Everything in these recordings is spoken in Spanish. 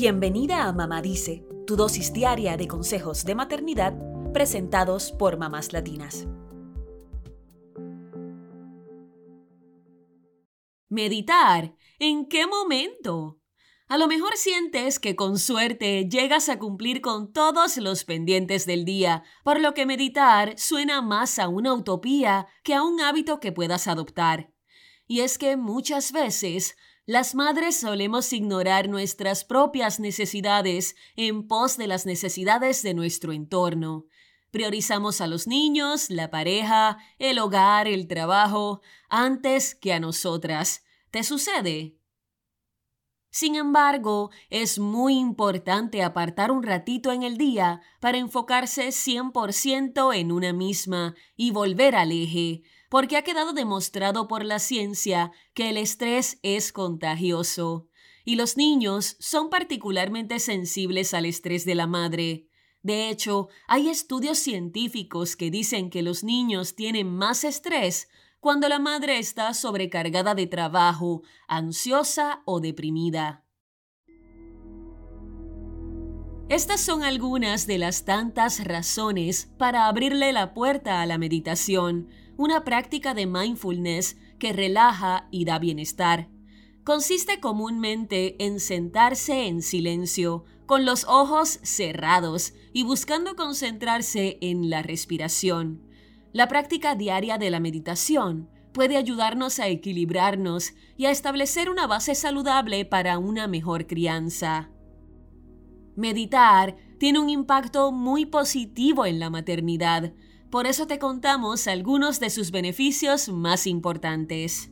Bienvenida a Mamá Dice, tu dosis diaria de consejos de maternidad presentados por mamás latinas. Meditar. ¿En qué momento? A lo mejor sientes que con suerte llegas a cumplir con todos los pendientes del día, por lo que meditar suena más a una utopía que a un hábito que puedas adoptar. Y es que muchas veces las madres solemos ignorar nuestras propias necesidades en pos de las necesidades de nuestro entorno. Priorizamos a los niños, la pareja, el hogar, el trabajo, antes que a nosotras. ¿Te sucede? Sin embargo, es muy importante apartar un ratito en el día para enfocarse 100% en una misma y volver al eje, porque ha quedado demostrado por la ciencia que el estrés es contagioso, y los niños son particularmente sensibles al estrés de la madre. De hecho, hay estudios científicos que dicen que los niños tienen más estrés cuando la madre está sobrecargada de trabajo, ansiosa o deprimida. Estas son algunas de las tantas razones para abrirle la puerta a la meditación, una práctica de mindfulness que relaja y da bienestar. Consiste comúnmente en sentarse en silencio, con los ojos cerrados y buscando concentrarse en la respiración. La práctica diaria de la meditación puede ayudarnos a equilibrarnos y a establecer una base saludable para una mejor crianza. Meditar tiene un impacto muy positivo en la maternidad, por eso te contamos algunos de sus beneficios más importantes.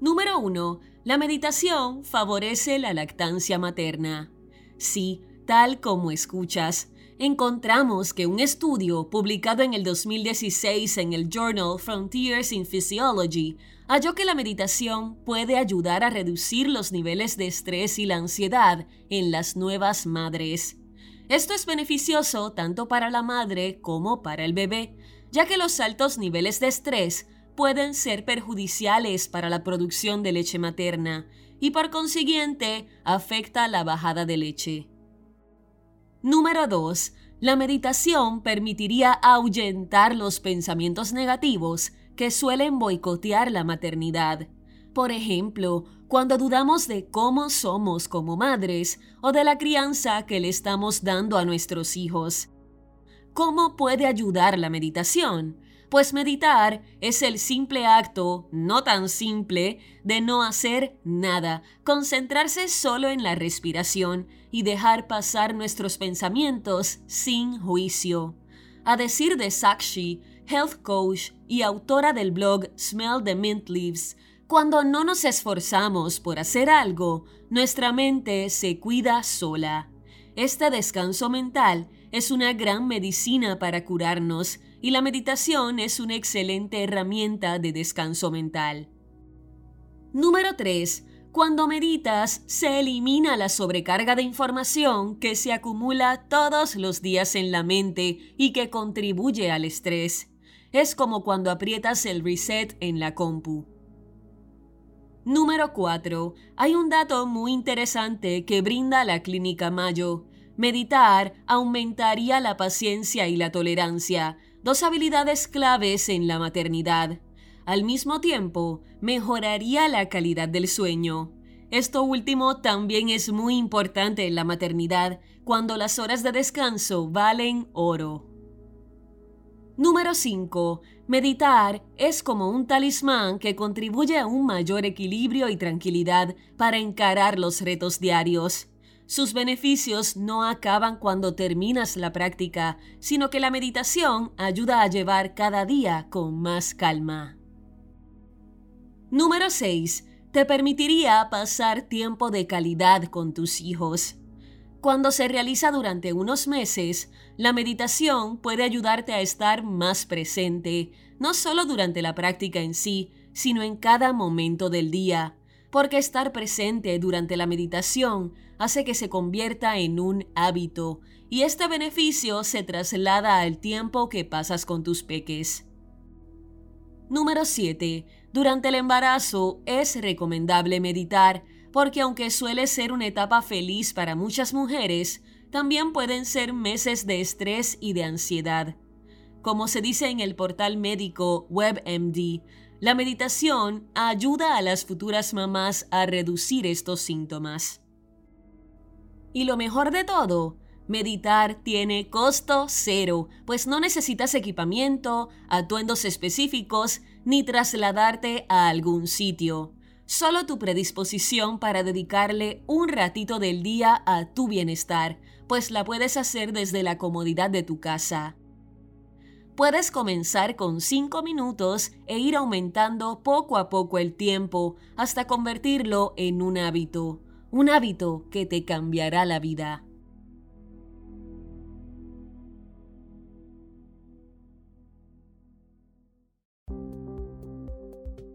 Número 1. La meditación favorece la lactancia materna. Sí, tal como escuchas, encontramos que un estudio publicado en el 2016 en el journal Frontiers in Physiology halló que la meditación puede ayudar a reducir los niveles de estrés y la ansiedad en las nuevas madres. Esto es beneficioso tanto para la madre como para el bebé, ya que los altos niveles de estrés pueden ser perjudiciales para la producción de leche materna y por consiguiente afecta la bajada de leche. Número 2. La meditación permitiría ahuyentar los pensamientos negativos que suelen boicotear la maternidad. Por ejemplo, cuando dudamos de cómo somos como madres o de la crianza que le estamos dando a nuestros hijos. ¿Cómo puede ayudar la meditación? Pues meditar es el simple acto, no tan simple, de no hacer nada, concentrarse solo en la respiración y dejar pasar nuestros pensamientos sin juicio. A decir de Sakshi, health coach y autora del blog Smell the Mint Leaves, cuando no nos esforzamos por hacer algo, nuestra mente se cuida sola. Este descanso mental es una gran medicina para curarnos y la meditación es una excelente herramienta de descanso mental. Número 3. Cuando meditas, se elimina la sobrecarga de información que se acumula todos los días en la mente y que contribuye al estrés. Es como cuando aprietas el reset en la compu. Número 4. Hay un dato muy interesante que brinda la Clínica Mayo. Meditar aumentaría la paciencia y la tolerancia, dos habilidades claves en la maternidad. Al mismo tiempo, mejoraría la calidad del sueño. Esto último también es muy importante en la maternidad, cuando las horas de descanso valen oro. Número 5. Meditar es como un talismán que contribuye a un mayor equilibrio y tranquilidad para encarar los retos diarios. Sus beneficios no acaban cuando terminas la práctica, sino que la meditación ayuda a llevar cada día con más calma. Número 6. Te permitiría pasar tiempo de calidad con tus hijos. Cuando se realiza durante unos meses, la meditación puede ayudarte a estar más presente, no solo durante la práctica en sí, sino en cada momento del día, porque estar presente durante la meditación hace que se convierta en un hábito, y este beneficio se traslada al tiempo que pasas con tus peques. Número 7. Durante el embarazo es recomendable meditar porque aunque suele ser una etapa feliz para muchas mujeres, también pueden ser meses de estrés y de ansiedad. Como se dice en el portal médico WebMD, la meditación ayuda a las futuras mamás a reducir estos síntomas. Y lo mejor de todo, meditar tiene costo cero, pues no necesitas equipamiento, atuendos específicos, ni trasladarte a algún sitio. Solo tu predisposición para dedicarle un ratito del día a tu bienestar, pues la puedes hacer desde la comodidad de tu casa. Puedes comenzar con 5 minutos e ir aumentando poco a poco el tiempo hasta convertirlo en un hábito un hábito que te cambiará la vida.